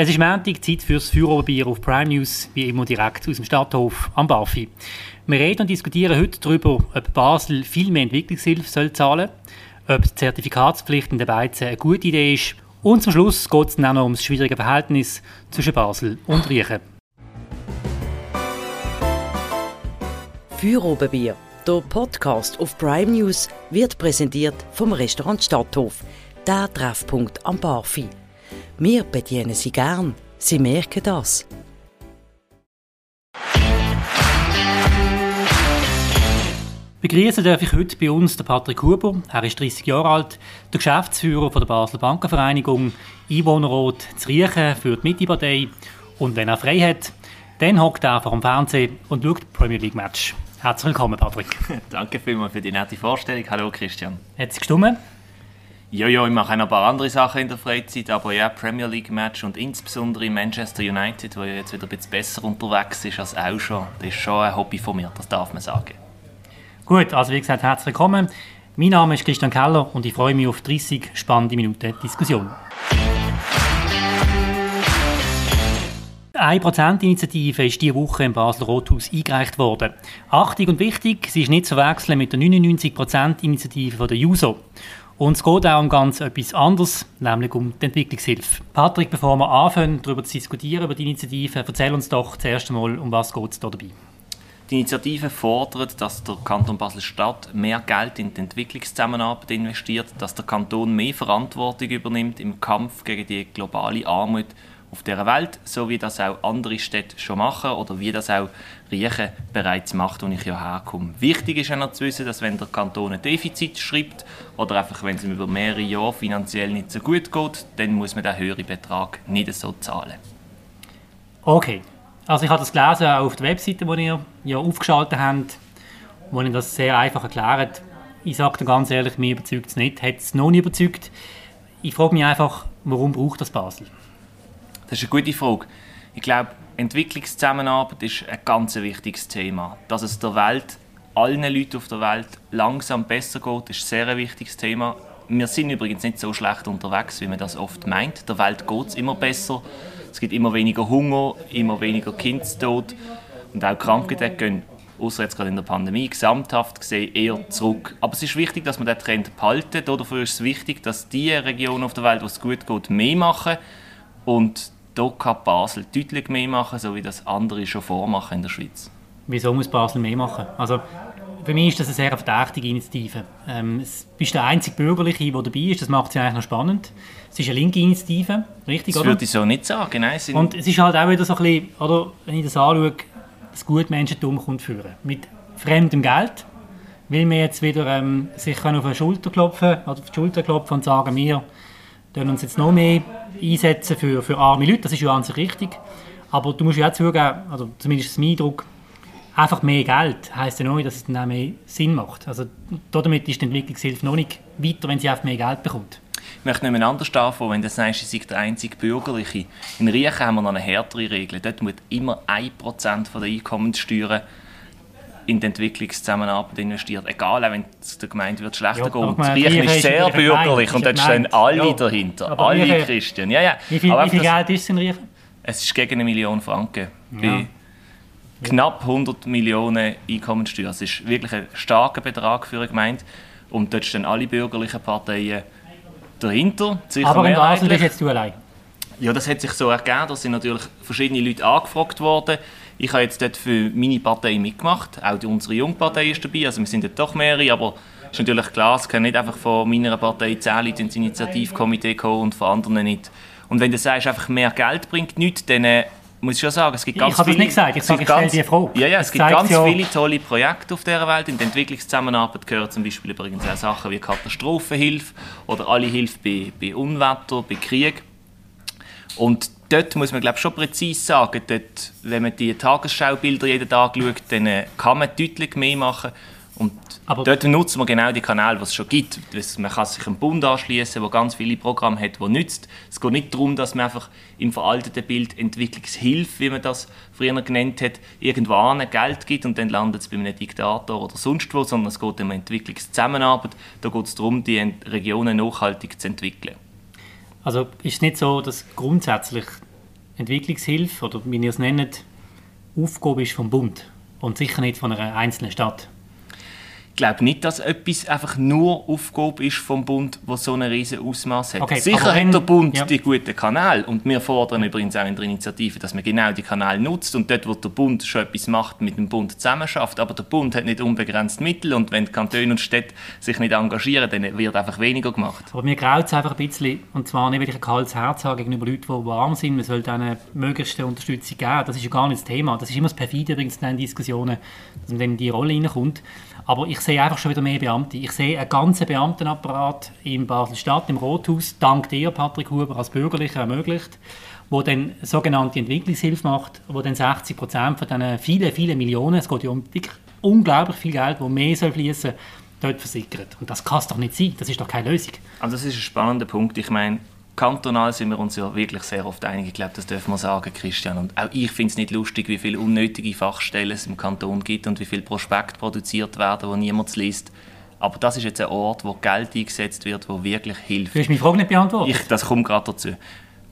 Es ist Montag, Zeit fürs Feueroberbier auf Prime News, wie immer direkt aus dem Stadthof am Barfi. Wir reden und diskutieren heute darüber, ob Basel viel mehr Entwicklungshilfe zahlen soll, ob die Zertifikatspflicht in der Beizen eine gute Idee ist und zum Schluss geht es dann noch ums schwierige Verhältnis zwischen Basel und Riechen. Feuerobenbier, der Podcast auf Prime News, wird präsentiert vom Restaurant Stadthof, der Treffpunkt am Barfi. Wir bedienen Sie gern. Sie merken das. Begrüßen darf ich heute bei uns den Patrick Huber. Er ist 30 Jahre alt, der Geschäftsführer von der Basler Bankenvereinigung, Einwohnerrat zu Riechen für die Mitte-Partei. Und wenn er frei hat, dann hockt er vor dem Fernsehen und schaut Premier League Match. Herzlich willkommen, Patrick. Danke vielmals für die nette Vorstellung. Hallo, Christian. Hat es gestimmt? Ja, ja, ich mache noch ein paar andere Sachen in der Freizeit, aber ja, Premier League Match und insbesondere Manchester United, wo ja jetzt wieder ein bisschen besser unterwegs ist als auch schon, das ist schon ein Hobby von mir, das darf man sagen. Gut, also wie gesagt, herzlich willkommen. Mein Name ist Christian Keller und ich freue mich auf 30 spannende Minuten Diskussion. Eine Prozent-Initiative ist diese Woche im Basler Rothaus eingereicht worden. Achtung und wichtig, sie ist nicht zu wechseln mit der 99%-Initiative der JUSO. Und es geht auch um ganz etwas anderes, nämlich um die Entwicklungshilfe. Patrick, bevor wir anfangen, darüber zu diskutieren, über die Initiative, erzähl uns doch zuerst einmal, um was geht es dabei. Die Initiative fordert, dass der Kanton Basel-Stadt mehr Geld in die Entwicklungszusammenarbeit investiert, dass der Kanton mehr Verantwortung übernimmt im Kampf gegen die globale Armut auf der Welt, so wie das auch andere Städte schon machen oder wie das auch Riechen bereits macht, wo ich ja herkomme. Wichtig ist auch noch zu wissen, dass wenn der Kanton ein Defizit schreibt oder einfach wenn es ihm über mehrere Jahre finanziell nicht so gut geht, dann muss man den höheren Betrag nicht so zahlen. Okay, also ich habe das gelesen auf der Webseite, die ihr ja aufgeschaltet habt, wo ihr das sehr einfach erklärt. Ich sage dir ganz ehrlich, mir überzeugt es nicht, hat es noch nicht überzeugt. Ich frage mich einfach, warum braucht das Basel? Das ist eine gute Frage. Ich glaube, Entwicklungszusammenarbeit ist ein ganz wichtiges Thema. Dass es der Welt, allen Leuten auf der Welt langsam besser geht, ist ein sehr wichtiges Thema. Wir sind übrigens nicht so schlecht unterwegs, wie man das oft meint. Der Welt geht es immer besser. Es gibt immer weniger Hunger, immer weniger Kindstod und auch Krankheiten gehen, außer jetzt gerade in der Pandemie, gesamthaft gesehen eher zurück. Aber es ist wichtig, dass man den Trend behalten. Dafür ist es wichtig, dass die Regionen auf der Welt, wo es gut geht, mehr machen und kann Basel deutlich mehr machen, so wie das andere schon vormachen in der Schweiz. Wieso muss Basel mehr machen? Also, für mich ist das eine sehr verdächtige Initiative. Ähm, es bist der einzige Bürgerliche, der dabei ist. Das macht sie eigentlich noch spannend. Es ist eine linke Initiative, richtig, das oder? würde ich so nicht sagen. Nein, Und es ist halt auch wieder so ein bisschen, oder, wenn ich das anschaue, das Gutmenschentum kommt führen. Mit fremdem Geld, weil wir jetzt wieder ähm, sich auf die Schulter klopfen, auf die Schulter klopfen und sagen, wir können uns jetzt noch mehr einsetzen für, für arme Leute, das ist ja an sich richtig. Aber du musst ja auch zugeben, also zumindest ist mein Eindruck, einfach mehr Geld heisst ja noch nicht, dass es dann auch mehr Sinn macht. Also damit ist die Entwicklungshilfe noch nicht weiter, wenn sie einfach mehr Geld bekommt. Ich möchte nicht mehr anders anfangen, wenn du sagst, ich sei der einzige Bürgerliche. In Riechen haben wir noch eine härtere Regel. Dort muss immer 1% der Einkommenssteuern in die Entwicklungszusammenarbeit investiert. Egal, auch wenn es der Gemeinde wird schlechter ja, geht. Das Riechen ist sehr bürgerlich und dort stehen alle ja, dahinter. Alle Riechen, Christen. Ja, ja. Wie viel, wie viel Geld ist es in Riechen? Es ist gegen eine Million Franken. Ja. knapp 100 Millionen Einkommenssteuer. Das ist wirklich ein starker Betrag für eine Gemeinde. Und dort stehen alle bürgerlichen Parteien dahinter. Aber in Basel bist jetzt du allein? Ja, das hat sich so ergeben. Da sind natürlich verschiedene Leute angefragt worden. Ich habe jetzt dort für meine Partei mitgemacht. Auch unsere Jungpartei ist dabei. Also wir sind dort doch mehrere, aber es ist natürlich klar, es können nicht einfach von meiner Partei zehn Leute ins Initiativkomitee kommen und von anderen nicht. Und wenn du sagst, einfach mehr Geld bringt nichts, dann äh, muss ich schon sagen, es gibt ganz ich viele... Ich habe das nicht gesagt, ich sage, ich stelle dir Frage. Ja, ja, es gibt ganz ja. viele tolle Projekte auf dieser Welt. In der Entwicklungszusammenarbeit gehören zum Beispiel übrigens auch Sachen wie Katastrophenhilfe oder alle Hilfe bei, bei Unwetter, bei Krieg. Und dort muss man glaube schon präzise sagen, dort, wenn man die Tagesschaubilder jeden Tag schaut, dann äh, kann man deutlich mehr machen. Und Aber dort nutzen wir genau die Kanäle, die es schon gibt. Man kann sich einem Bund anschließen, der ganz viele Programme hat, die nützt. Es geht nicht darum, dass man einfach im veralteten Bild Entwicklungshilfe, wie man das früher genannt hat, irgendwo Geld gibt und dann landet es bei einem Diktator oder sonst wo, sondern es geht um Entwicklungszusammenarbeit. Da geht es darum, die Regionen nachhaltig zu entwickeln. Also ist es nicht so, dass grundsätzlich Entwicklungshilfe, oder wie ihr es nennt, Aufgabe ist vom Bund und sicher nicht von einer einzelnen Stadt glaube nicht, dass etwas einfach nur Aufgabe ist vom Bund, wo so einen riesen Ausmaß hat. Okay, Sicher wenn, hat der Bund ja. die guten Kanäle und wir fordern übrigens auch in der Initiative, dass man genau die Kanäle nutzt und dort, wo der Bund schon etwas macht, mit dem Bund zusammenschafft. Aber der Bund hat nicht unbegrenzt Mittel und wenn die Kantone und Städte sich nicht engagieren, dann wird einfach weniger gemacht. Aber mir graut es einfach ein bisschen, und zwar nicht, weil ich ein kaltes Herz habe gegenüber Leuten, die warm sind, man soll ihnen möglichste Unterstützung geben. Das ist ja gar nicht das Thema. Das ist immer das Perfide übrigens in den Diskussionen, dass man dann in die Rolle reinkommt. Aber ich sehe einfach schon wieder mehr Beamte. Ich sehe einen ganzen Beamtenapparat in Basel-Stadt, im Rothaus, dank dir, Patrick Huber, als Bürgerlicher ermöglicht, wo dann sogenannte Entwicklungshilfe macht, wo dann 60 Prozent von diesen vielen, vielen Millionen, es geht ja um unglaublich viel Geld, wo mehr soll fließen, dort versickert. Und das kann es doch nicht sein. Das ist doch keine Lösung. Also das ist ein spannender Punkt. Ich meine, kantonal sind wir uns ja wirklich sehr oft einig. Ich glaube, das dürfen wir sagen, Christian. Und auch ich finde es nicht lustig, wie viele unnötige Fachstellen es im Kanton gibt und wie viele Prospekte produziert werden, wo niemand liest. Aber das ist jetzt ein Ort, wo Geld eingesetzt wird, wo wirklich hilft. Du hast meine Frage nicht beantwortet. Ich, das kommt gerade dazu.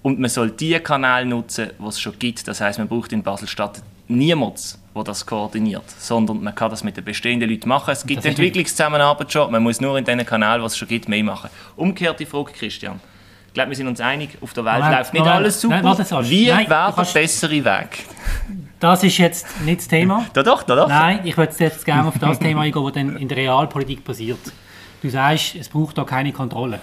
Und man soll die Kanäle nutzen, die es schon gibt. Das heißt, man braucht in Basel-Stadt niemanden, der das koordiniert, sondern man kann das mit den bestehenden Leuten machen. Es gibt Entwicklungszusammenarbeit schon, man muss nur in den Kanälen, die es schon gibt, mehr machen. Umgekehrte Frage, Christian glaube, wir sind uns einig, auf der Welt Moment, läuft nicht Moment, alles super. Nein, Wie wäre der bessere Weg? Das ist jetzt nicht das Thema. da doch, da doch. Nein, ich würde jetzt gerne auf das Thema eingehen, das dann in der Realpolitik passiert. Du sagst, es braucht da keine Kontrolle.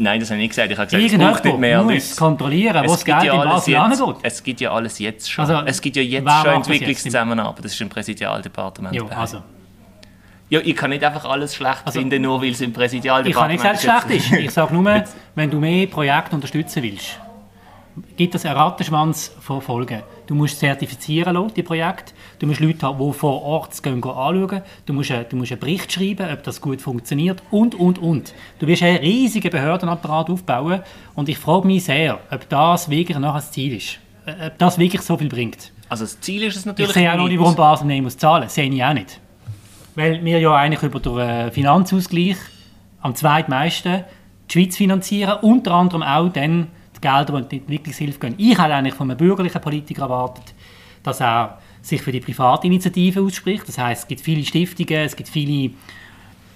Nein, das habe ich nicht gesagt. Ich habe gesagt, es braucht nicht mehr Leute. kontrollieren, wo das Geld ja in Basel angeht. Es gibt ja alles jetzt schon. Also, es gibt ja jetzt schon Entwicklungszusammenarbeit. Das ist im Präsidialdepartement. Ja, also. Ja, ich kann nicht einfach alles schlecht also, finden, nur weil es im Präsidialdepartement ist. Ich kann nicht sagen, es schlecht ist. Ich sage nur, wenn du mehr Projekte unterstützen willst, gibt es einen Rattenschwanz von Folgen. Du musst zertifizieren lassen, die Projekte. Du musst Leute haben, die vor Ort gehen, gehen anschauen. Du musst, du musst einen Bericht schreiben, ob das gut funktioniert und, und, und. Du wirst einen riesigen Behördenapparat aufbauen und ich frage mich sehr, ob das wirklich noch ein Ziel ist. Äh, ob das wirklich so viel bringt. Also das Ziel ist es natürlich Ich sehe auch noch nicht, warum Basel nicht muss zahlen muss. Sehe ich auch nicht weil wir ja eigentlich über den äh, Finanzausgleich am zweitmeisten die Schweiz finanzieren, unter anderem auch dann die Gelder, die in die Entwicklungshilfe gehen. Ich hätte eigentlich von einem bürgerlichen Politiker erwartet, dass er sich für die Privatinitiative ausspricht. Das heißt, es gibt viele Stiftungen, es gibt viele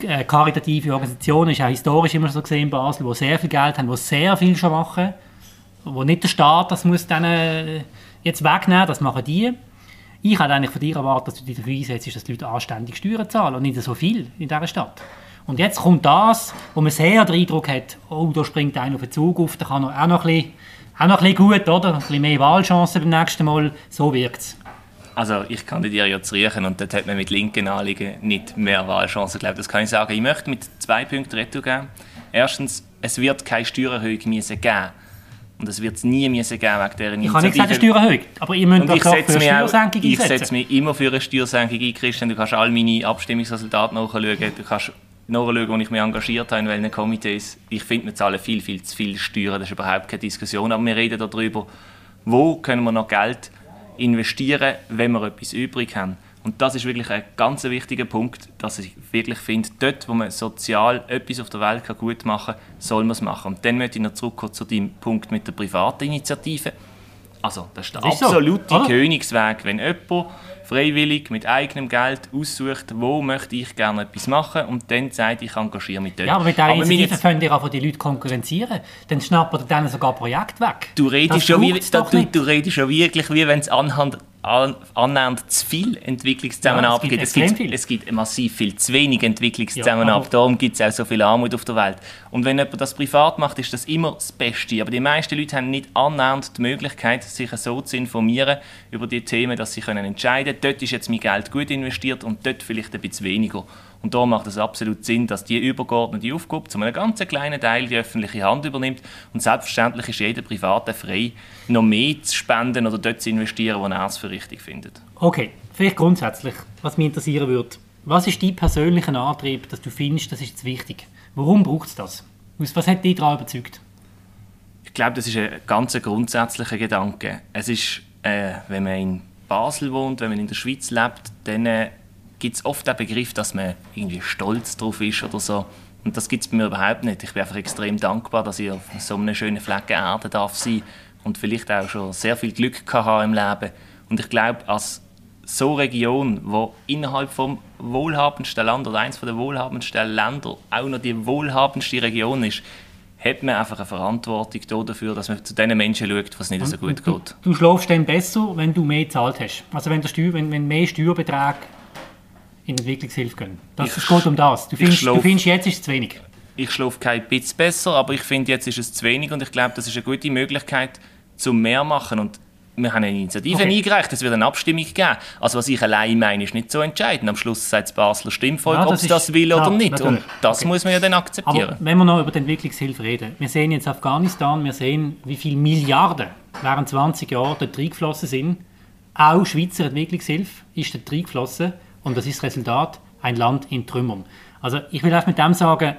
äh, karitative Organisationen, ist auch historisch immer so gesehen in Basel, die sehr viel Geld haben, die sehr viel schon machen, wo nicht der Staat das muss dann äh, jetzt wegnehmen, das machen die. Ich hätte eigentlich von dir erwartet, dass du dich dafür einsetzt, dass die Leute anständig Steuern zahlen und nicht so viel in dieser Stadt. Und jetzt kommt das, wo man sehr den Eindruck hat, oh, da springt einer auf den Zug auf, da kann er auch noch ein bisschen, auch noch ein bisschen gut, oder? Ein bisschen mehr Wahlchancen beim nächsten Mal. So wirkt es. Also ich kandidiere ja zu Riechen und dort hat man mit linken Anliegen nicht mehr Wahlchancen. Ich glaube, das kann ich sagen. Ich möchte mit zwei Punkten retour geben. Erstens, es wird keine Steuererhöhung geben und es wird es nie müssen geben wegen dieser Initiative. Ich habe nicht gesagt, eine Steuererhöhung, aber ihr müsst doch für eine Steuersenkung auch, Ich setze mich immer für eine Steuersenkung ein, Christian. Du kannst all meine Abstimmungsresultate nachschauen. Du kannst nachschauen, wo ich mich engagiert habe, in welchen Komitees. Ich finde, wir zahlen viel, viel zu viel Steuern. Das ist überhaupt keine Diskussion. Aber wir reden darüber, wo können wir noch Geld investieren, wenn wir etwas übrig haben. Und das ist wirklich ein ganz wichtiger Punkt, dass ich wirklich finde, dort, wo man sozial etwas auf der Welt gut machen kann, soll man es machen. Und dann möchte ich noch zurückkommen zu dem Punkt mit der privaten Initiative. Also, das ist der das absolute so, Königsweg. Wenn jemand freiwillig mit eigenem Geld aussucht, wo möchte ich gerne etwas machen und dann sagt, ich engagiere mich dort. Ja, aber mit dieser Initiative können ihr auch die Leute konkurrenzieren. Dann schnappen ihr dann sogar Projekte weg. Du redest, schon wie, du, du redest schon wirklich, wie wenn es anhand annähernd zu viel Entwicklungszusammenarbeit ja, es, gibt es, gibt, es gibt massiv viel zu wenig Entwicklungszusammenarbeit. Ja, Darum gibt es auch so viel Armut auf der Welt. Und wenn jemand das privat macht, ist das immer das Beste. Aber die meisten Leute haben nicht annähernd die Möglichkeit, sich so zu informieren über die Themen, dass sie können entscheiden können, dort ist jetzt mein Geld gut investiert und dort vielleicht ein bisschen weniger. Und da macht es absolut Sinn, dass die übergeordnete Aufgabe zu einem ganz kleinen Teil die öffentliche Hand übernimmt. Und selbstverständlich ist jeder Private frei, noch mehr zu spenden oder dort zu investieren, wo er es für richtig findet. Okay, vielleicht grundsätzlich, was mich interessieren würde. Was ist dein persönlicher Antrieb, dass du findest, das ist jetzt wichtig? Warum braucht es das? Was hat dich daran überzeugt? Ich glaube, das ist ein ganz grundsätzlicher Gedanke. Es ist, äh, wenn man in Basel wohnt, wenn man in der Schweiz lebt, dann äh, gibt es oft den Begriff, dass man irgendwie stolz drauf ist oder so. Und das gibt es bei mir überhaupt nicht. Ich bin einfach extrem dankbar, dass ich auf so einem schönen Flecken Erde darf sein und vielleicht auch schon sehr viel Glück gehabt im Leben. Und ich glaube, als so Region, wo innerhalb vom wohlhabendsten Land oder eines der wohlhabendsten Länder auch noch die wohlhabendste Region ist, hat man einfach eine Verantwortung dafür, dass man zu den Menschen schaut, was nicht so gut du, geht. Du schläfst dann besser, wenn du mehr gezahlt hast. Also wenn, der Steuer, wenn, wenn mehr Steuerbeträge Entwicklungshilfe gehen. Das, Ich geht um das. Du findest, du findest jetzt ist es zu wenig. Ich schlafe kein bisschen besser, aber ich finde, jetzt ist es zu wenig und ich glaube, das ist eine gute Möglichkeit, zum mehr machen. Und wir haben eine Initiative Okay. eingereicht, es wird eine Abstimmung geben. Also was ich allein meine, ist nicht so entscheidend. Am Schluss sagt das Basler Stimmvolk, Ja, ob es das will oder nicht. natürlich. Und das Okay. muss man ja dann akzeptieren. Aber wenn wir noch über die Entwicklungshilfe reden, wir sehen jetzt Afghanistan, wir sehen, wie viele Milliarden während 20 Jahren dort reingeflossen sind. Auch Schweizer Entwicklungshilfe ist dort reingeflossen und das ist das Resultat, ein Land in Trümmern. Also ich will einfach mit dem sagen,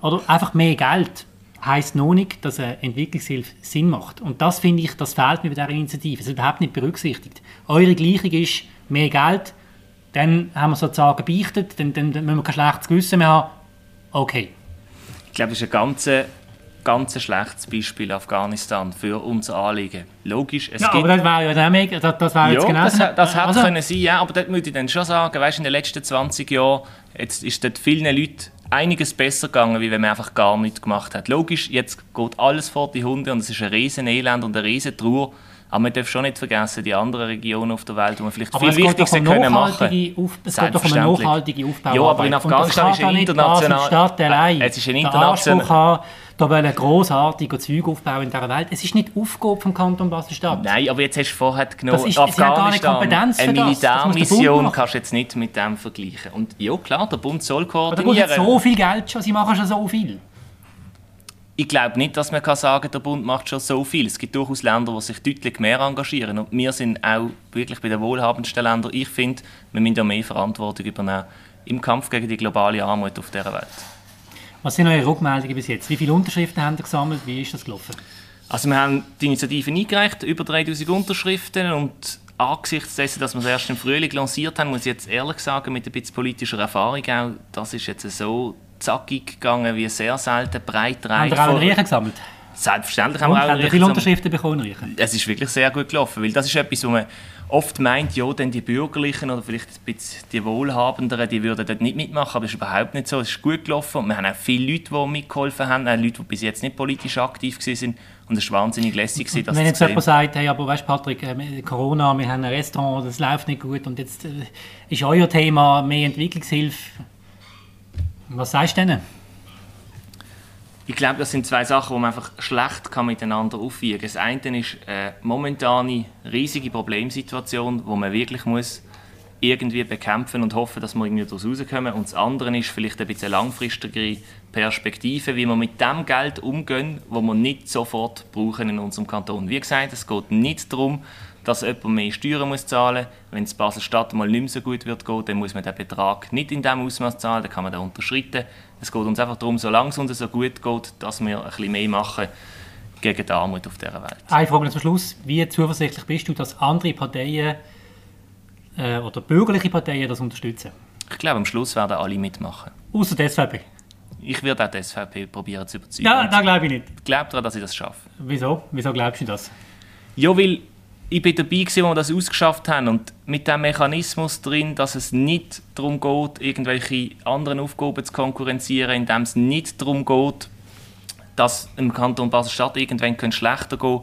oder einfach mehr Geld heißt noch nicht, dass eine Entwicklungshilfe Sinn macht. Und das finde ich, das fehlt mir bei dieser Initiative. Es ist überhaupt nicht berücksichtigt. Eure Gleichung ist mehr Geld, dann haben wir sozusagen beichtet, dann, dann, dann müssen wir kein schlechtes Gewissen mehr haben. Okay. Ich glaube, das ist ein ganz, ganz schlechtes Beispiel Afghanistan für unser Anliegen. Logisch, es Ja, gibt aber das wäre ja mega, das, das wäre jetzt genau das, das hat also, können sein, ja, aber dort würde ich dann schon sagen, weißt, in den letzten 20 Jahren jetzt ist dort vielen Leuten einiges besser gegangen, wie wenn man einfach gar nichts gemacht hat. Logisch, jetzt geht alles vor die Hunde und es ist ein riesen Elend und eine riesen Trauer, aber man darf schon nicht vergessen, die anderen Regionen auf der Welt, wo man vielleicht Aber viel Wichtiges um können machen Auf, es geht doch um eine nachhaltige Aufbauarbeit. Ja, aber in Afghanistan ist ein international- allein Es ist ein international- da wollen grossartige Zeug aufbauen in dieser Welt. Es ist nicht Aufgabe vom Kanton Basel-Stadt. Nein, aber jetzt hast du vorher genommen, Das ist- Afghanistan, Kompetenz für eine Militärmission kannst du jetzt nicht mit dem vergleichen. Und ja, klar, der Bund soll Aber da koordinieren. jetzt so viel Geld schon, sie machen schon so viel. Ich glaube nicht, dass man kann sagen der Bund macht schon so viel. Es gibt durchaus Länder, die sich deutlich mehr engagieren. Und wir sind auch wirklich bei den wohlhabendsten Ländern. Ich finde, wir müssen ja mehr Verantwortung übernehmen im Kampf gegen die globale Armut auf dieser Welt. Was sind eure Rückmeldungen bis jetzt? Wie viele Unterschriften haben ihr gesammelt? Wie ist das gelaufen? Also wir haben die Initiative eingereicht, über 3000 Unterschriften und angesichts dessen, dass wir es erst im Frühling lanciert haben, muss ich jetzt ehrlich sagen, mit ein bisschen politischer Erfahrung auch, das ist jetzt so zackig gegangen wie sehr selten, breit Haben reich. ihr auch einen Riechen gesammelt? Selbstverständlich haben Und wir auch einen viele Riechen Unterschriften bekommen, Riechen? es ist wirklich sehr gut gelaufen, weil das ist etwas, wo man oft meint, ja, dann die Bürgerlichen oder vielleicht ein bisschen die Wohlhabenderen, die würden dort nicht mitmachen, aber das ist überhaupt nicht so. Es ist gut gelaufen und wir haben auch viele Leute, die mitgeholfen haben, auch Leute, die bis jetzt nicht politisch aktiv waren und es war wahnsinnig lässig, gewesen, das Wenn jetzt jemand sagt, hey, aber weißt du, Patrick, äh, Corona, wir haben ein Restaurant, das läuft nicht gut und jetzt äh, ist euer Thema mehr Entwicklungshilfe. Was sagst du denen? Ich glaube, das sind zwei Sachen, die man einfach schlecht kann miteinander aufwiegen kann. Das eine ist eine momentane riesige Problemsituation, wo man wirklich muss irgendwie bekämpfen und hoffen, dass wir irgendwie daraus rauskommen. Und das andere ist vielleicht ein bisschen langfristigere Perspektive, wie wir mit dem Geld umgehen, wo wir nicht sofort brauchen in unserem Kanton. Wie gesagt, es geht nicht darum, dass jemand mehr Steuern muss zahlen muss. Wenn es Basel-Stadt mal nicht mehr so gut wird gehen, dann muss man den Betrag nicht in diesem Ausmaß zahlen, dann kann man den unterschreiten. Es geht uns einfach darum, solange es uns so gut geht, dass wir ein bisschen mehr machen gegen die Armut auf dieser Welt. Eine Frage zum Schluss. Wie zuversichtlich bist du, dass andere Parteien äh, oder bürgerliche Parteien das unterstützen? Ich glaube, am Schluss werden alle mitmachen. Außer die SVP. Ich werde auch die SVP probieren zu überzeugen. Ja, da glaube ich nicht. ich glaube daran, dass ich das schaffe. Wieso? Wieso glaubst du das? Ja, weil ich bin dabei als wir das ausgeschafft haben und mit dem Mechanismus drin, dass es nicht darum geht, irgendwelche anderen Aufgaben zu konkurrenzieren, indem es nicht darum geht, dass im Kanton Basel-Stadt irgendwann könnte schlechter gehen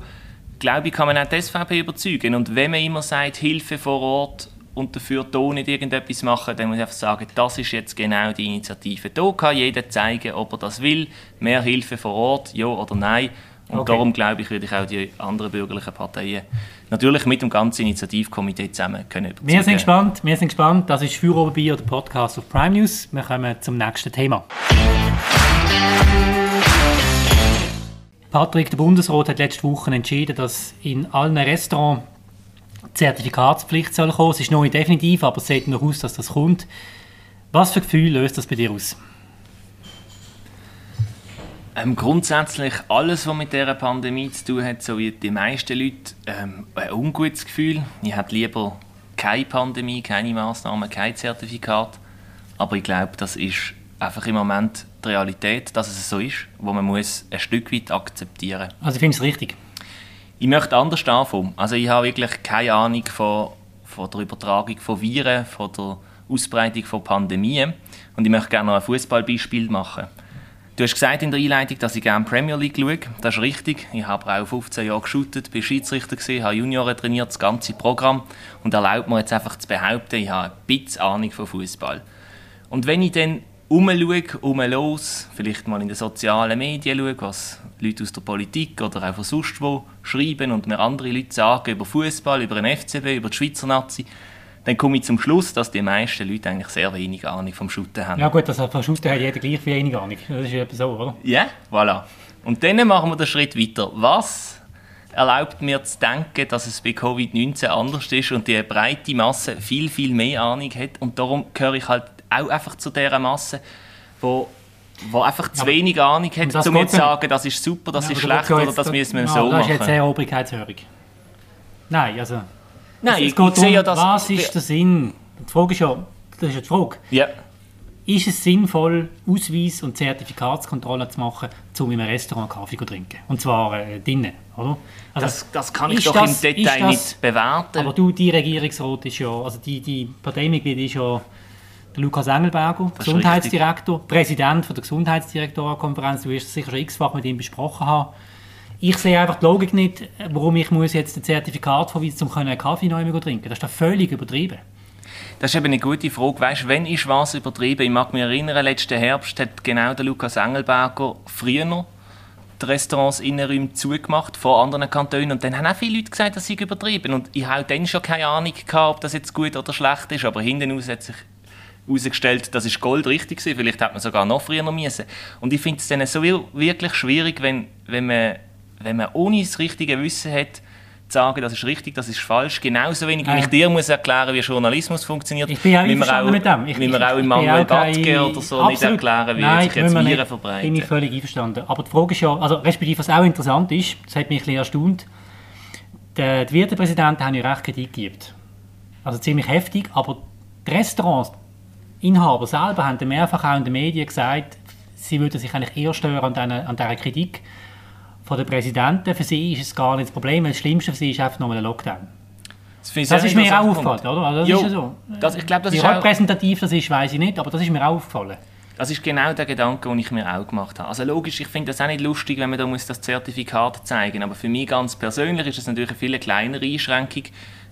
glaube ich, kann man auch die SVP überzeugen. Und wenn man immer sagt, Hilfe vor Ort und dafür hier nicht irgendetwas machen, dann muss ich einfach sagen, das ist jetzt genau die Initiative. Hier kann jeder zeigen, ob er das will. Mehr Hilfe vor Ort, ja oder nein. Und Okay. darum, glaube ich, würde ich auch die anderen bürgerlichen Parteien natürlich mit dem ganzen Initiativkomitee zusammen können überzeugen. Wir sind gespannt, wir sind gespannt. Das ist für Oberbier, der Podcast auf Prime News. Wir kommen zum nächsten Thema. Patrick, der Bundesrat hat letzte Woche entschieden, dass in allen Restaurants Zertifikatspflicht soll kommen. Es ist noch nicht definitiv, aber es sieht noch aus, dass das kommt. Was für Gefühl löst das bei dir aus? Ähm, grundsätzlich alles, was mit dieser Pandemie zu tun hat, so wie die meisten Leute, ähm, ein ungutes Gefühl. Ich hätte lieber keine Pandemie, keine Massnahmen, kein Zertifikat. Aber ich glaube, das ist einfach im Moment die Realität, dass es so ist, wo man muss ein Stück weit akzeptieren Also ich finde es richtig. Ich möchte anders anfangen. Also ich habe wirklich keine Ahnung von, von der Übertragung von Viren, von der Ausbreitung von Pandemien. Und ich möchte gerne noch ein Fußballbeispiel machen. Du hast gesagt in der Einleitung, dass ich gerne Premier League schaue. Das ist richtig. Ich habe auch 15 Jahre geshootet, bin Schiedsrichter gewesen, habe Junioren trainiert, das ganze Programm. Und erlaubt mir jetzt einfach zu behaupten, ich habe ein bisschen Ahnung von Fußball. Und wenn ich dann umschaue, umlos, vielleicht mal in den sozialen Medien schaue, was Leute aus der Politik oder auch von sonst wo schreiben und mir andere Leute sagen über Fußball, über den FCB, über die Schweizer Nazi, dann komme ich zum Schluss, dass die meisten Leute eigentlich sehr wenig Ahnung vom Shooten haben. Ja gut, also vom Shooten hat jeder gleich wenig Ahnung. Das ist ja so, oder? Ja, voilà. Und dann machen wir den Schritt weiter. Was erlaubt mir zu denken, dass es bei Covid-19 anders ist und die breite Masse viel, viel mehr Ahnung hat. Und darum gehöre ich halt auch einfach zu dieser Masse, wo wo einfach zu wenig Ahnung hat, um jetzt zu sagen, das ist super, das ja, ist schlecht oder das müssen wir ja, so das machen. Das ist jetzt sehr Obrigkeitshörig. Nein, also... Nein, es, es geht um, was ist der Sinn? Die Frage ist ja, das ist ja die Frage. Ja. Ist es sinnvoll, Ausweis- und Zertifikatskontrollen zu machen, um im Restaurant Kaffee zu trinken? Und zwar äh, drinnen, oder? Also, das, das kann ich doch das, im Detail das, nicht bewerten. Aber du, die Regierungsrat ist ja, also die, die Parteimitglied ist ja der Lukas Engelberger, Gesundheitsdirektor, Präsident von der Gesundheitsdirektorenkonferenz. Du wirst es sicher schon x-fach mit ihm besprochen haben. Ich sehe einfach die Logik nicht, warum ich muss jetzt ein Zertifikat vorweisen muss, um einen Kaffee neu zu trinken. Das ist doch völlig übertrieben. Das ist eben eine gute Frage. Weißt, wenn ist was übertrieben? Ich mag mich erinnern, letzten Herbst hat genau der Lukas Engelberger früher die Restaurants Innenräume zugemacht von anderen Kantonen und dann haben auch viele Leute gesagt, das sei übertrieben und ich hatte dann schon keine Ahnung gehabt, ob das jetzt gut oder schlecht ist, aber hinten raus hat sich herausgestellt, das ist Gold richtig gewesen. Vielleicht hat man sogar noch früher noch müssen. Und ich finde es dann so wirklich schwierig, wenn, wenn, man, wenn man ohne das richtige Wissen hat, zu sagen, das ist richtig, das ist falsch. Genauso wenig, wie ich dir muss erklären, wie Journalismus funktioniert. Ich bin einverstanden mit dem. Ich, wie wir auch Immanuel Batke oder so absolut. nicht erklären, wie Nein, sich jetzt Viren nicht, verbreiten. bin ich völlig einverstanden. Aber die Frage ist ja, also respektive was auch interessant ist, das hat mich ein bisschen erstaunt, die, die Wirtepräsidenten haben ja recht Kritik gegeben. Also ziemlich heftig, aber die Restaurants, Inhaber selber haben mehrfach auch in den Medien gesagt, sie würden sich eigentlich eher stören an, diesen, an dieser Kritik von der Präsidenten. Für sie ist es gar nicht das Problem, das Schlimmste für sie ist einfach nur der Lockdown. Das, das ist mir auch aufgefallen, oder? Also das jo, ist ja so. Das, ich glaub, das Wie ist repräsentativ das ist, weiß ich nicht, aber das ist mir auch aufgefallen. Das ist genau der Gedanke, den ich mir auch gemacht habe. Also logisch, ich finde das auch nicht lustig, wenn man da muss das Zertifikat zeigen muss. Aber für mich ganz persönlich ist es natürlich eine viel kleinere Einschränkung,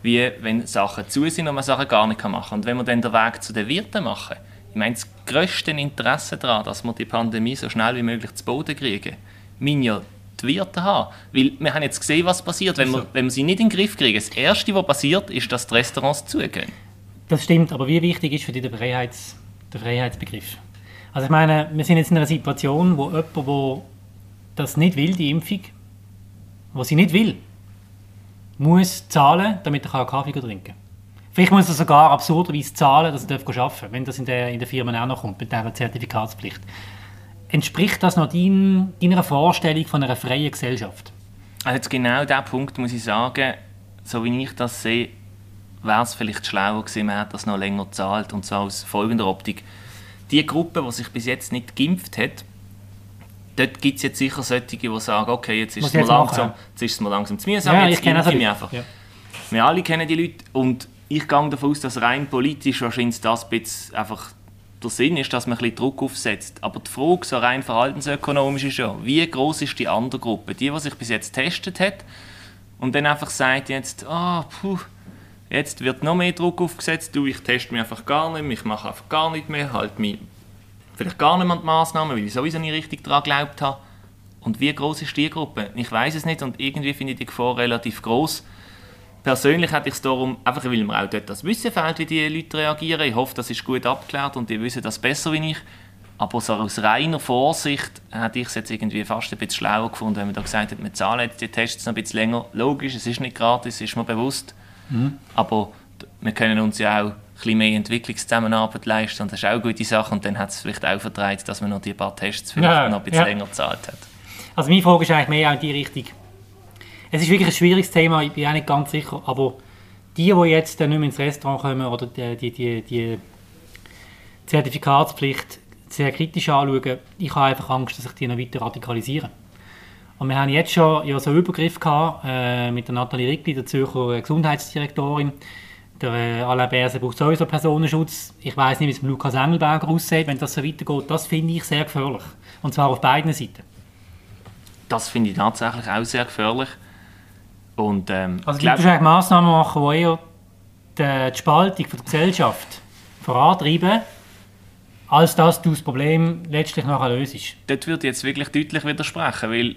wie wenn Sachen zu sind und man Sachen gar nicht machen kann. Und wenn wir dann den Weg zu den Wirten machen, ich meine, das grösste Interesse daran, dass wir die Pandemie so schnell wie möglich zu Boden kriegen, müssen ja die Wirte haben. Weil wir haben jetzt gesehen, was passiert, wenn wir, wenn wir sie nicht in den Griff kriegen. Das Erste, was passiert, ist, dass die Restaurants zugehen. Das stimmt, aber wie wichtig ist für dich der, Freiheits-, der Freiheitsbegriff? Also ich meine, wir sind jetzt in einer Situation, wo jemand, der das nicht will, die Impfung, was sie nicht will, muss zahlen, damit er Kaffee trinken kann. Vielleicht muss er sogar absurderweise zahlen, dass er arbeiten darf, wenn das in der, in der Firma auch noch kommt, mit dieser Zertifikatspflicht. Entspricht das noch dein, deiner Vorstellung von einer freien Gesellschaft? Also jetzt genau der Punkt muss ich sagen, so wie ich das sehe, wäre es vielleicht schlauer gewesen, man hätte das noch länger gezahlt und zwar aus folgender Optik. Die Gruppe, die sich bis jetzt nicht geimpft hat, dort gibt es jetzt sicher solche, die sagen, okay, jetzt ist, es, jetzt mal langsam, jetzt ist es mal langsam zu mühsam, ja, jetzt ich kenne ich mich einfach. Ja. Wir alle kennen die Leute und ich gehe davon aus, dass rein politisch wahrscheinlich das ein einfach der Sinn ist, dass man ein bisschen Druck aufsetzt. Aber die Frage, so rein verhaltensökonomisch, ist ja, wie groß ist die andere Gruppe? Die, die sich bis jetzt getestet hat und dann einfach sagt jetzt, ah, puh, jetzt wird noch mehr Druck aufgesetzt, du, ich teste mich einfach gar nicht mehr, ich mache einfach gar nicht mehr, halt mich vielleicht gar nicht an die Massnahmen, weil ich sowieso nicht richtig daran geglaubt habe. Und wie groß ist die Gruppe? Ich weiß es nicht und irgendwie finde ich die Gefahr relativ groß. Persönlich hätte ich es darum, einfach weil mir auch dort das Wissen fehlt, wie die Leute reagieren. Ich hoffe, das ist gut abgeklärt und die wissen das besser wie ich. Aber so aus reiner Vorsicht hätte ich es jetzt irgendwie fast ein bisschen schlauer gefunden, wenn man da gesagt hätte, wir zahlen jetzt die Tests noch ein bisschen länger. Logisch, es ist nicht gratis, ist mir bewusst. Mhm. Aber wir können uns ja auch bisschen mehr Entwicklungszusammenarbeit leisten und das ist auch eine gute Sache und dann hat es vielleicht auch vertreibt, dass man noch die paar Tests vielleicht ja, noch ein bisschen ja. länger gezahlt hat. Also meine Frage ist eigentlich mehr in die Richtung. Es ist wirklich ein schwieriges Thema, ich bin auch nicht ganz sicher, aber die, die jetzt nicht mehr ins Restaurant kommen oder die, die, die, die Zertifikatspflicht sehr kritisch anschauen, ich habe einfach Angst, dass sich die noch weiter radikalisieren. Und wir haben jetzt schon ja, so einen Übergriff gehabt, äh, mit der Nathalie Rickli, der Zürcher Gesundheitsdirektorin. Der äh, Alain Berse braucht sowieso Personenschutz. Ich weiß nicht, wie es mit Lukas Engelberger aussieht, wenn das so weitergeht. Das finde ich sehr gefährlich. Und zwar auf beiden Seiten. Das finde ich tatsächlich auch sehr gefährlich. Und, ähm, Also du glaub- musst eigentlich Massnahmen machen, die eher die, die Spaltung der Gesellschaft vorantreiben, als dass du das Problem letztlich nachher löst. dort würde ich jetzt wirklich deutlich widersprechen, weil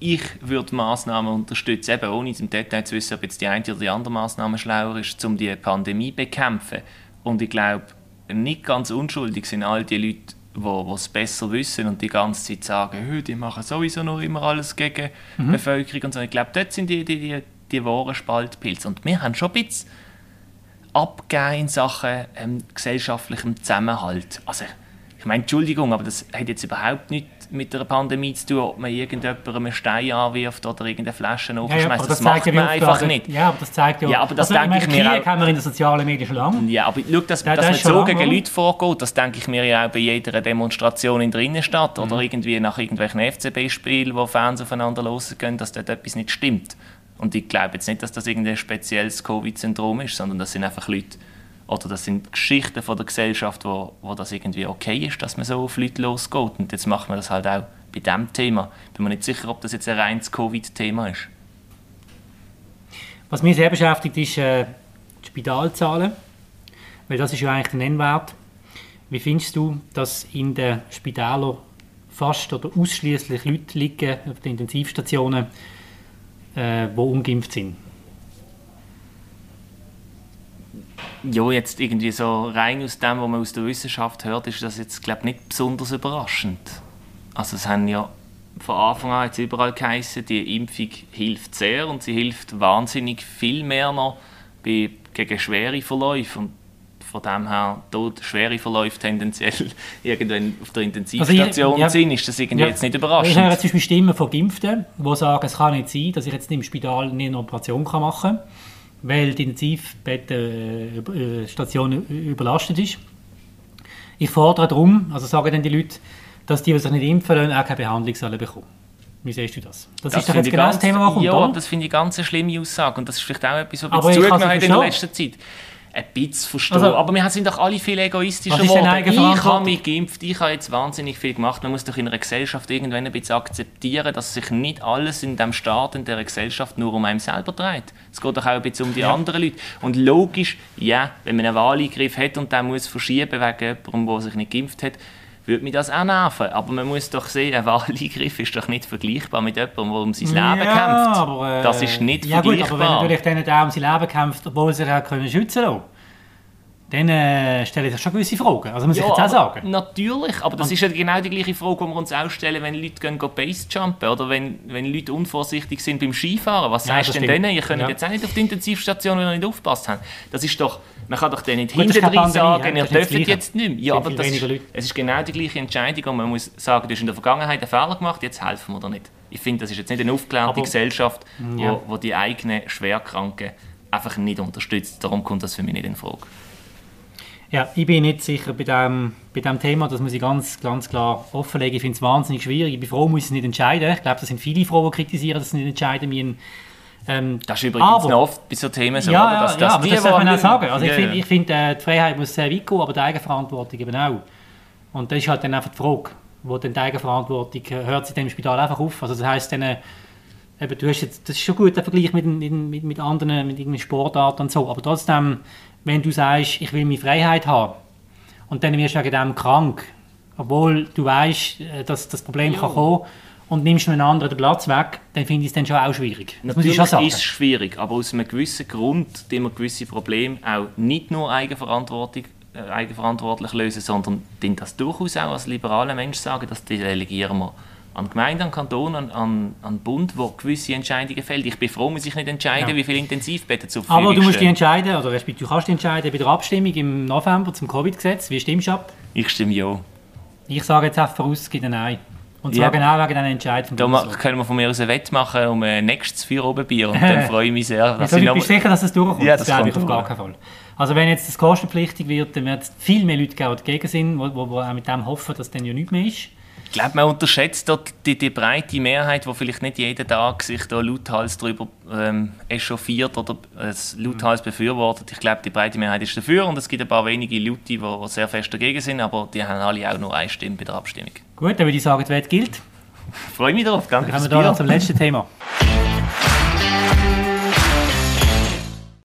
ich würde Massnahmen unterstützen, eben ohne im Detail zu wissen, ob jetzt die eine oder die andere Massnahme schlauer ist, um die Pandemie zu bekämpfen. Und ich glaube, nicht ganz unschuldig sind all die Leute, die es besser wissen und die ganze Zeit sagen, «Hö, die machen sowieso noch immer alles gegen die Bevölkerung und so. Ich glaube, dort sind die, die, die, die wahren Spaltpilze. Und wir haben schon ein bisschen abgegeben in Sachen ähm, gesellschaftlichem Zusammenhalt. Also, ich meine, Entschuldigung, aber das hat jetzt überhaupt nichts mit einer Pandemie zu tun, ob man irgendjemandem einen Stein anwirft oder irgendeine Flasche Ja, ja, aufschmeißt. aber das, zeigt macht ja, man einfach da- nicht. Ja, aber das zeigt ja... Ja, aber das also, denke ich meine, mir auch. haben wir in den sozialen Medien schon lange. Ja, aber schau, dass, Ja, dass das man ist schon so gegen oder? Leute vorgeht, das denke ich mir ja auch bei jeder Demonstration in der Innenstadt oder Mhm. irgendwie nach irgendwelchen FCB-Spielen, wo Fans aufeinander losgehen, dass dort etwas nicht stimmt. Und ich glaube jetzt nicht, dass das irgendein spezielles Covid-Syndrom ist, sondern das sind einfach Leute, oder das sind Geschichten von der Gesellschaft, wo, wo das irgendwie okay ist, dass man so auf Leute losgeht. Und jetzt macht man das halt auch bei diesem Thema. Bin mir nicht sicher, ob das jetzt ein reines Covid-Thema ist. Was mich sehr beschäftigt, ist äh, die Spitalzahlen. Weil das ist ja eigentlich der Nennwert. Wie findest du, dass in den Spitälern fast oder ausschließlich Leute liegen auf den Intensivstationen, äh, die ungeimpft sind? Ja, jetzt irgendwie so rein aus dem, was man aus der Wissenschaft hört, ist das jetzt, glaube ich, nicht besonders überraschend. Also es haben ja von Anfang an jetzt überall geheißen, die Impfung hilft sehr und sie hilft wahnsinnig viel mehr noch bei, gegen schwere Verläufe. Und von dem her, dort schwere Verläufe tendenziell irgendwann auf der Intensivstation Also ich- ja. sind, ist das irgendwie Ja. jetzt nicht Ich höre überraschend. zum Beispiel Stimmen von Geimpften, die sagen, es kann nicht sein, dass ich jetzt im Spital nicht eine Operation machen kann, weil die Intensivbettenstation überlastet ist. Ich fordere darum, also sagen dann die Leute, dass die, die sich nicht impfen lassen, auch keine Behandlung sollen bekommen. Wie siehst du das? Das, ist doch jetzt genau das ganz- Thema, was kommt, Ja, oder? das finde ich ganz eine schlimme Aussage. Und das ist vielleicht auch etwas, was Aber wir zugenommen in der letzten Zeit. Ein bisschen verstehen. Also- aber wir sind doch alle viel egoistischer geworden. Ich habe mich geimpft, ich habe jetzt wahnsinnig viel gemacht. Man muss doch in einer Gesellschaft irgendwann ein bisschen akzeptieren, dass sich nicht alles in dem Staat, in dieser Gesellschaft nur um einen selber dreht. Es geht doch auch ein bisschen um die anderen Leute. Und logisch, ja, wenn man einen Wahleingriff hat und den muss verschieben wegen jemandem, der sich nicht geimpft hat, würde mich das auch nerven. Aber man muss doch sehen, ein Wahleingriff ist doch nicht vergleichbar mit jemandem, der um sein Leben kämpft. aber, äh, das ist nicht ja, gut, vergleichbar. aber wenn natürlich dann der um sein Leben kämpft, obwohl sie sich auch können schützen können, dann äh, stelle ich sich schon gewisse Fragen. Also muss ich jetzt auch sagen. Natürlich, aber das ist ja genau die gleiche Frage, die wir uns auch stellen, wenn Leute gehen, gehen Basejumpen oder wenn, wenn Leute unvorsichtig sind beim Skifahren. Was Ja, sagst du denn stimmt. denen? Ihr könnt Ja. jetzt auch nicht auf die Intensivstation, wenn ihr nicht aufgepasst habt. Das ist doch, man kann doch denen nicht hinterher sagen, ja, ihr dürft jetzt nicht mehr. Ja, aber das ist, es ist genau die gleiche Entscheidung und man muss sagen, du hast in der Vergangenheit einen Fehler gemacht, jetzt helfen wir dir nicht. Ich finde, das ist jetzt nicht eine aufgeklärte Aber- Gesellschaft, Ja. wo, wo die eigenen Schwerkranken einfach nicht unterstützt. Darum kommt das für mich nicht in Frage. Ja, ich bin nicht sicher bei diesem bei dem Thema, das muss ich ganz, ganz klar offenlegen. Ich finde es wahnsinnig schwierig. Ich bin froh, muss ich es nicht entscheiden. Ich glaube, das sind viele Frauen, die kritisieren, dass sie nicht entscheiden müssen. Ähm, Das ist übrigens Aber- noch oft bei so Themen so, ja, oder? Dass, ja, die, das darf man auch sagen. Also ich Ja, finde, ich find, äh, die Freiheit muss sehr weit gehen, aber die Eigenverantwortung eben auch. Und das ist halt dann einfach die Frage, wo dann die Eigenverantwortung, hört dann im Spital einfach auf? Also das heisst dann, äh, eben, du hast jetzt, das ist schon gut, der Vergleich mit, mit, mit anderen, mit irgendeinen Sportarten und so, aber trotzdem, wenn du sagst, ich will meine Freiheit haben und dann wirst du wegen dem krank, obwohl du weißt, äh, dass das Problem Ja. kann kommen und nimmst einem anderen den Platz weg, dann finde ich es dann schon auch schwierig. Das muss ich Natürlich schon sagen. ist es schwierig, aber aus einem gewissen Grund, die wir gewisse Probleme auch nicht nur Eigenverantwortung, äh, eigenverantwortlich lösen, sondern den das durchaus auch als liberaler Mensch sagen, dass die delegieren wir an Gemeinden, an Kanton, an, an, an Bund, wo gewisse Entscheidungen fällt. Ich bin froh, muss ich nicht entscheiden, Ja. wie viele Intensivbetten zur Verfügung Aber du musst dich entscheiden, oder du kannst dich entscheiden bei der Abstimmung im November zum Covid-Gesetz. Wie stimmst du ab? Ich stimme ja. Ich sage jetzt einfach voraus, es ein Nein. Und zwar Ja. genau wegen diesen Entscheid vom Da Bundesrat. können wir von mir aus ein Wett machen um ein nächstes Vier oben Bier und dann freue ich mich sehr. dass Wieso, ich bist sicher, dass es durchkommt? Ja, das glaube ich auf gar keinen Fall. Also wenn jetzt das kostenpflichtig wird, dann wird es viel mehr Leute geben, die dagegen sind, die, auch mit dem hoffen, dass dann ja nichts mehr ist. Glaube, man unterschätzt dort die, die, breite Mehrheit, die vielleicht nicht jeden Tag sich da lauthals darüber ähm, echauffiert oder äh, lauthals befürwortet. Ich glaube, die breite Mehrheit ist dafür und es gibt ein paar wenige Leute, die, die sehr fest dagegen sind, aber die haben alle auch nur eine Stimme bei der Abstimmung. Gut, dann würde ich sagen, die Welt gilt. Freue mich darauf. Danke Dann kommen wir zum letzten Thema.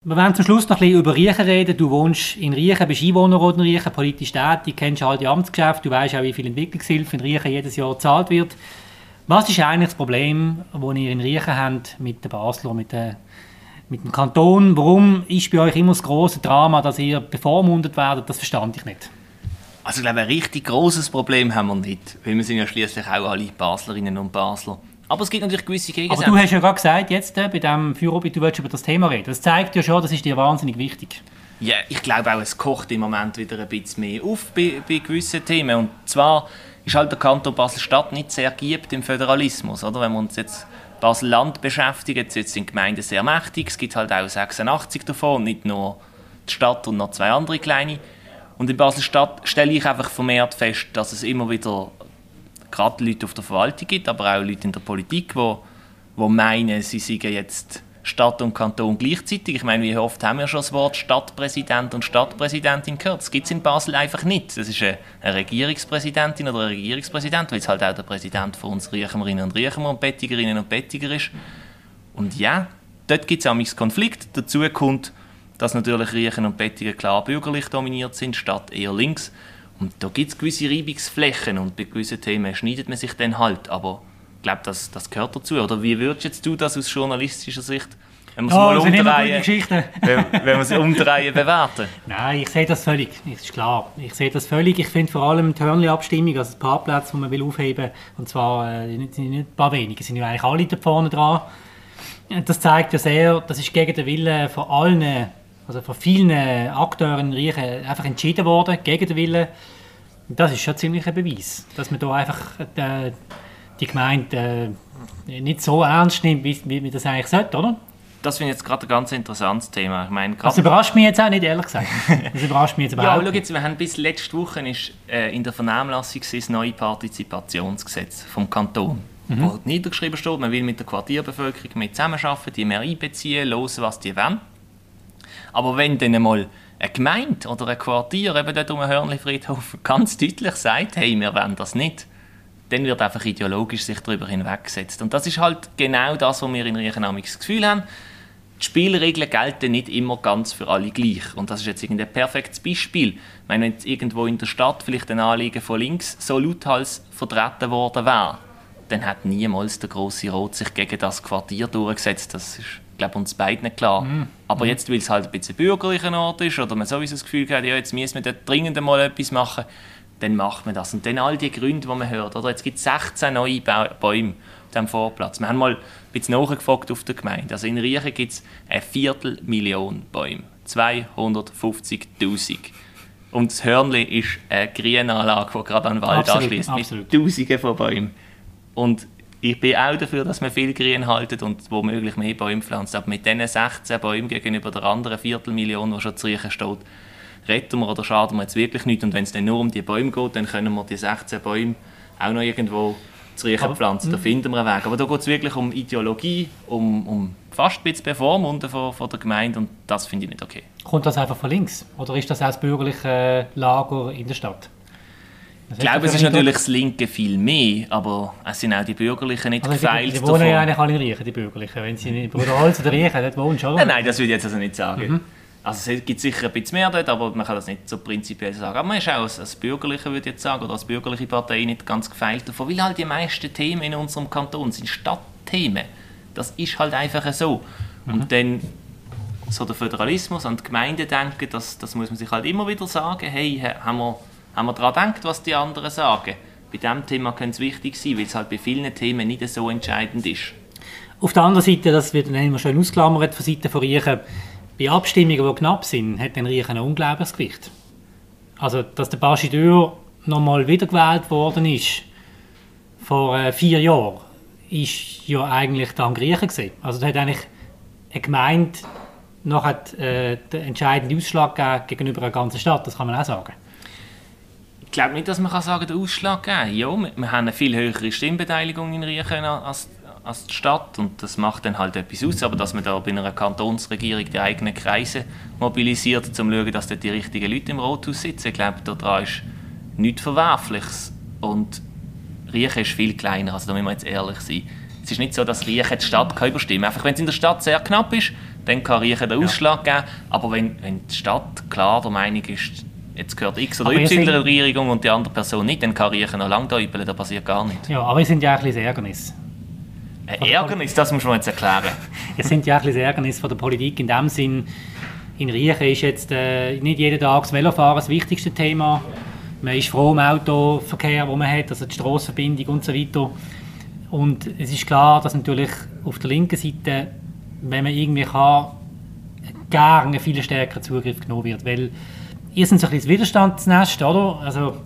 Wir wollen zum Schluss noch ein bisschen über Riechen reden. Du wohnst in Riechen, bist Einwohner in Riechen, politisch tätig, kennst all die Amtsgeschäfte, du weißt auch, wie viel Entwicklungshilfe in Riechen jedes Jahr gezahlt wird. Was ist eigentlich das Problem, das ihr in Riechen habt mit den Basler, mit, der, mit dem Kanton? Warum ist bei euch immer das große Drama, dass ihr bevormundet werdet? Das verstand ich nicht. Also ich glaube, ein richtig großes Problem haben wir nicht, weil wir sind ja schließlich auch alle Baslerinnen und Basler. Aber es gibt natürlich gewisse Gegensätze. Aber du hast ja gerade gesagt, jetzt äh, bei diesem Führerobit, du willst über das Thema reden. Das zeigt ja schon, das ist dir wahnsinnig wichtig. Ja, ich glaube auch, es kocht im Moment wieder ein bisschen mehr auf bei, bei gewissen Themen. Und zwar ist halt der Kanton Basel-Stadt nicht sehr geübt im Föderalismus. Oder? Wenn wir uns jetzt Basel-Land beschäftigen, jetzt sind Gemeinden sehr mächtig, es gibt halt auch 86 davon, und nicht nur die Stadt und noch zwei andere kleine. Und in Basel-Stadt stelle ich einfach vermehrt fest, dass es immer wieder gerade Leute auf der Verwaltung gibt, aber auch Leute in der Politik, die, die meinen, sie seien jetzt Stadt und Kanton gleichzeitig. Ich meine, wie oft haben wir schon das Wort Stadtpräsident und Stadtpräsidentin gehört? Das gibt es in Basel einfach nicht. Das ist eine, Regierungspräsidentin oder ein Regierungspräsident, weil es halt auch der Präsident von uns Riechemerinnen und Riechemer und Bettigerinnen und Bettiger ist. Und ja, dort gibt es Konflikt. Dazu kommt, dass natürlich Riechen und Bettiger klar bürgerlich dominiert sind, statt eher links. Und da gibt es gewisse Reibungsflächen und bei gewissen Themen schneidet man sich dann halt. Aber ich glaube, das, das gehört dazu. Oder wie würdest jetzt du das aus journalistischer Sicht, wenn wir es oh, mal umdrehen, wenn, wenn wir es umdrehen, bewerten? Nein, ich sehe das völlig. Ist klar. Ich sehe das völlig. Ich finde vor allem die Hörnli-Abstimmung, also das Parkplatz, die man will aufheben und zwar äh, nicht, nicht ein paar wenige, sind ja eigentlich alle da vorne dran. Das zeigt ja sehr, das ist gegen den Willen von allen also von vielen Akteuren in Riechen einfach entschieden worden, gegen den Willen. Das ist schon ziemlich ein Beweis, dass man da einfach äh, die Gemeinde äh, nicht so ernst nimmt, wie, wie man das eigentlich sollte, oder? Das finde ich jetzt gerade ein ganz interessantes Thema. Ich meine, das überrascht mich jetzt auch nicht, ehrlich gesagt. Das überrascht mich jetzt überhaupt Ja, schau jetzt, wir haben bis letzte Woche ist, äh, in der Vernehmlassung das neue Partizipationsgesetz vom Kanton. Mhm. Wo niedergeschrieben steht, man will mit der Quartierbevölkerung mehr zusammenarbeiten, die mehr einbeziehen, hören, was die wollen. Aber wenn dann einmal eine Gemeinde oder ein Quartier eben dort um den Hörnli-Friedhof ganz deutlich sagt, hey, wir wollen das nicht, dann wird einfach ideologisch sich darüber hinweggesetzt. Und das ist halt genau das, was wir in Reichenau das Gefühl haben. Die Spielregeln gelten nicht immer ganz für alle gleich. Und das ist jetzt ein perfektes Beispiel. Ich meine, wenn jetzt irgendwo in der Stadt vielleicht ein Anliegen von links so lauthals vertreten worden wäre, dann hat niemals der große Rot sich gegen das Quartier durchgesetzt. Das ist glaube uns beiden klar. Mm. Aber mm. jetzt, weil es halt ein bisschen bürgerlicher Ort ist oder man sowieso das Gefühl hat, ja, jetzt müssen wir dort dringend mal etwas machen, dann macht man das. Und dann all die Gründe, die man hört. Oder jetzt gibt es 16 neue Bäume auf diesem Vorplatz. Wir haben mal ein bisschen nachgefragt auf der Gemeinde. Also in Riechen gibt es eine Viertelmillion Bäume. 250'000. Und das Hörnli ist eine Grünanlage, die gerade an den Wald anschließt, mit Tausenden von Bäumen. Und ich bin auch dafür, dass man viel Grün haltet und womöglich mehr Bäume pflanzt. Aber mit diesen 16 Bäumen gegenüber der anderen Viertelmillion, die schon zu Riechen steht, retten wir oder schaden wir jetzt wirklich nichts. Und wenn es dann nur um die Bäume geht, dann können wir die 16 Bäume auch noch irgendwo zu Riechen pflanzen. Da hm. finden wir einen Weg. Aber da geht es wirklich um Ideologie, um, um fast ein bisschen Bevormunden von, von der Gemeinde und das finde ich nicht okay. Kommt das einfach von links? Oder ist das auch das bürgerliche Lager in der Stadt? Ich glaube, es ist natürlich das Linke viel mehr, aber es sind auch die Bürgerlichen nicht also gefeilt Die, die wohnen ja eigentlich alle in Riechen, die Bürgerlichen. Wenn sie in Bruderholz oder Riechen dort wohnen, schon. Nein, nein, das würde ich jetzt also nicht sagen. Mhm. Also es gibt sicher ein bisschen mehr dort, aber man kann das nicht so prinzipiell sagen. Aber man ist auch als, als Bürgerliche, würde ich jetzt sagen, oder als bürgerliche Partei nicht ganz gefeilt davon, weil halt die meisten Themen in unserem Kanton sind Stadtthemen. Das ist halt einfach so. Mhm. Und dann so der Föderalismus an die Gemeinde denken, das, das muss man sich halt immer wieder sagen, hey, haben wir haben wir daran gedacht, was die anderen sagen. Bei diesem Thema könnte es wichtig sein, weil es halt bei vielen Themen nicht so entscheidend ist. Auf der anderen Seite, das wird dann immer schön ausklammert von Seiten von Riechen, bei Abstimmungen, die knapp sind, hat dann Riechen ein unglaubliches Gewicht. Also, dass der Bastideur nochmal wiedergewählt worden ist, vor äh, vier Jahren, ist ja eigentlich dann Griechen gesehen. Also, da hat eigentlich eine Gemeinde noch hat, äh, den entscheidenden Ausschlag gegenüber einer ganzen Stadt, das kann man auch sagen Ich glaube nicht, dass man kann sagen, den Ausschlag geben Ja, wir, wir haben eine viel höhere Stimmbeteiligung in Riechen als, als die Stadt und das macht dann halt etwas aus. Aber dass man da bei einer Kantonsregierung die eigenen Kreise mobilisiert, um zu schauen, dass dort die richtigen Leute im Rathaus sitzen, ich glaube, daran ist nichts Verwerfliches. Und Riechen ist viel kleiner, also da müssen wir jetzt ehrlich sein. Es ist nicht so, dass Riechen die Stadt kann überstimmen kann. Einfach wenn es in der Stadt sehr knapp ist, dann kann Riechen den Ausschlag geben. Aber wenn, wenn die Stadt klar der Meinung ist, jetzt gehört X oder Y der Regierung und die andere Person nicht, dann kann Riechen noch lange da übeln, da passiert gar nichts. Ja, aber es sind ja ein bisschen Ärgernis. Ein Ärgernis, das muss man jetzt erklären. es sind ja ein bisschen Ärgernis von der Politik in dem Sinn, in Riechen ist jetzt äh, nicht jeden Tag das Velofahren das wichtigste Thema. Man ist froh im Autoverkehr, den man hat, also die Strassenverbindung und so weiter. Und es ist klar, dass natürlich auf der linken Seite, wenn man irgendwie kann, gerne viel stärker Zugriff genommen wird, weil ihr seid so ein bisschen das Widerstandsnest, oder? Also,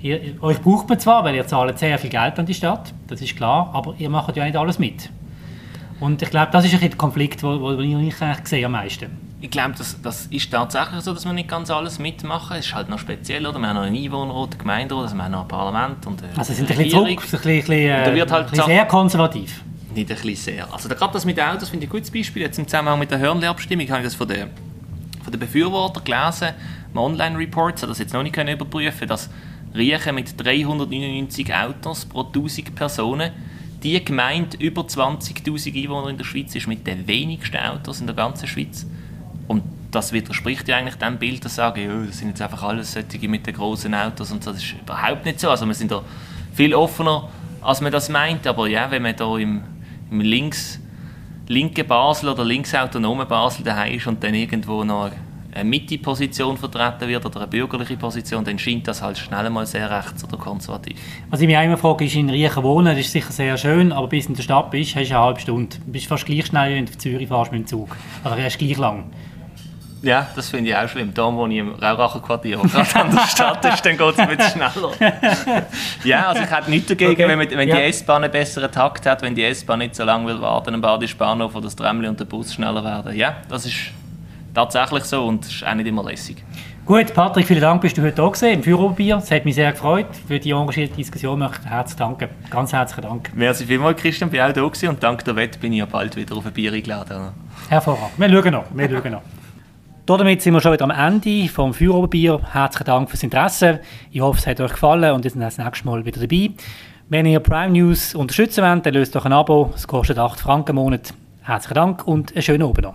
ihr, euch braucht man zwar, weil ihr zahlt sehr viel Geld an die Stadt, das ist klar, aber ihr macht ja nicht alles mit. Und ich glaube, das ist ein bisschen der Konflikt, den ich eigentlich sehe am meisten. Ich glaube, das, das ist tatsächlich so, dass wir nicht ganz alles mitmachen. Es ist halt noch speziell, oder? Wir haben noch einen Einwohnerrat, eine Gemeinderat, also wir haben noch ein Parlament und eine Also sind ein bisschen zurück, ein bisschen, ein bisschen, äh, wird halt ein bisschen sehr konservativ. Nicht ein bisschen sehr. Also gerade das mit den Autos finde ich ein gutes Beispiel. Jetzt im Zusammenhang mit der Hörnli-Abstimmung habe ich das von den, von den Befürwortern gelesen, Online-Report, das jetzt noch nicht können überprüfen dass Riechen mit 399 Autos pro 1000 Personen die Gemeinde über 20'000 Einwohner in der Schweiz ist mit den wenigsten Autos in der ganzen Schweiz. Und das widerspricht ja eigentlich dem Bild, dass sagen, ja, das sind jetzt einfach alles solche mit den großen Autos und so. Das ist überhaupt nicht so. Also wir sind da viel offener, als man das meint. Aber ja, wenn man da im, im links, linken Basel oder linksautonomen Basel daheim ist und dann irgendwo noch eine Mitte-Position vertreten wird oder eine bürgerliche Position, dann scheint das halt schnell mal sehr rechts oder konservativ. Was ich mich auch immer frage, ist in Riechen wohnen, das ist sicher sehr schön, aber bis in der Stadt bist, hast du eine halbe Stunde. Du bist fast gleich schnell, wenn du auf Zürich fährst mit dem Zug. Also erst gleich lang. Ja, das finde ich auch schlimm. Da wo ich im Rauracher Quartier, wo gerade an der Stadt ist, dann geht es ein bisschen schneller. ja, also ich hätte nichts dagegen, okay. wenn, wenn ja. die S-Bahn einen besseren Takt hat, wenn die S-Bahn nicht so lange will warten am Badisch Bahnhof oder das Tramli und der Bus schneller werden. Ja, das ist tatsächlich so und ist auch nicht immer lässig. Gut, Patrick, vielen Dank, bist du heute da gewesen, im Führerbier. Es hat mich sehr gefreut. Für die engagierte Diskussion möchte ich herzlich danken. Ganz herzlichen Dank. Merci vielmals, Christian, bin auch da gewesen und dank der Wette bin ich ja bald wieder auf ein Bier eingeladen. Hervorragend. Wir schauen noch. Wir schauen noch. Damit sind wir schon wieder am Ende vom Führerbier. Herzlichen Dank fürs Interesse. Ich hoffe, es hat euch gefallen und ihr seid das nächste Mal wieder dabei. Wenn ihr Prime News unterstützen wollt, dann löst doch ein Abo. Es kostet 8 Franken im Monat. Herzlichen Dank und einen schönen Abend noch.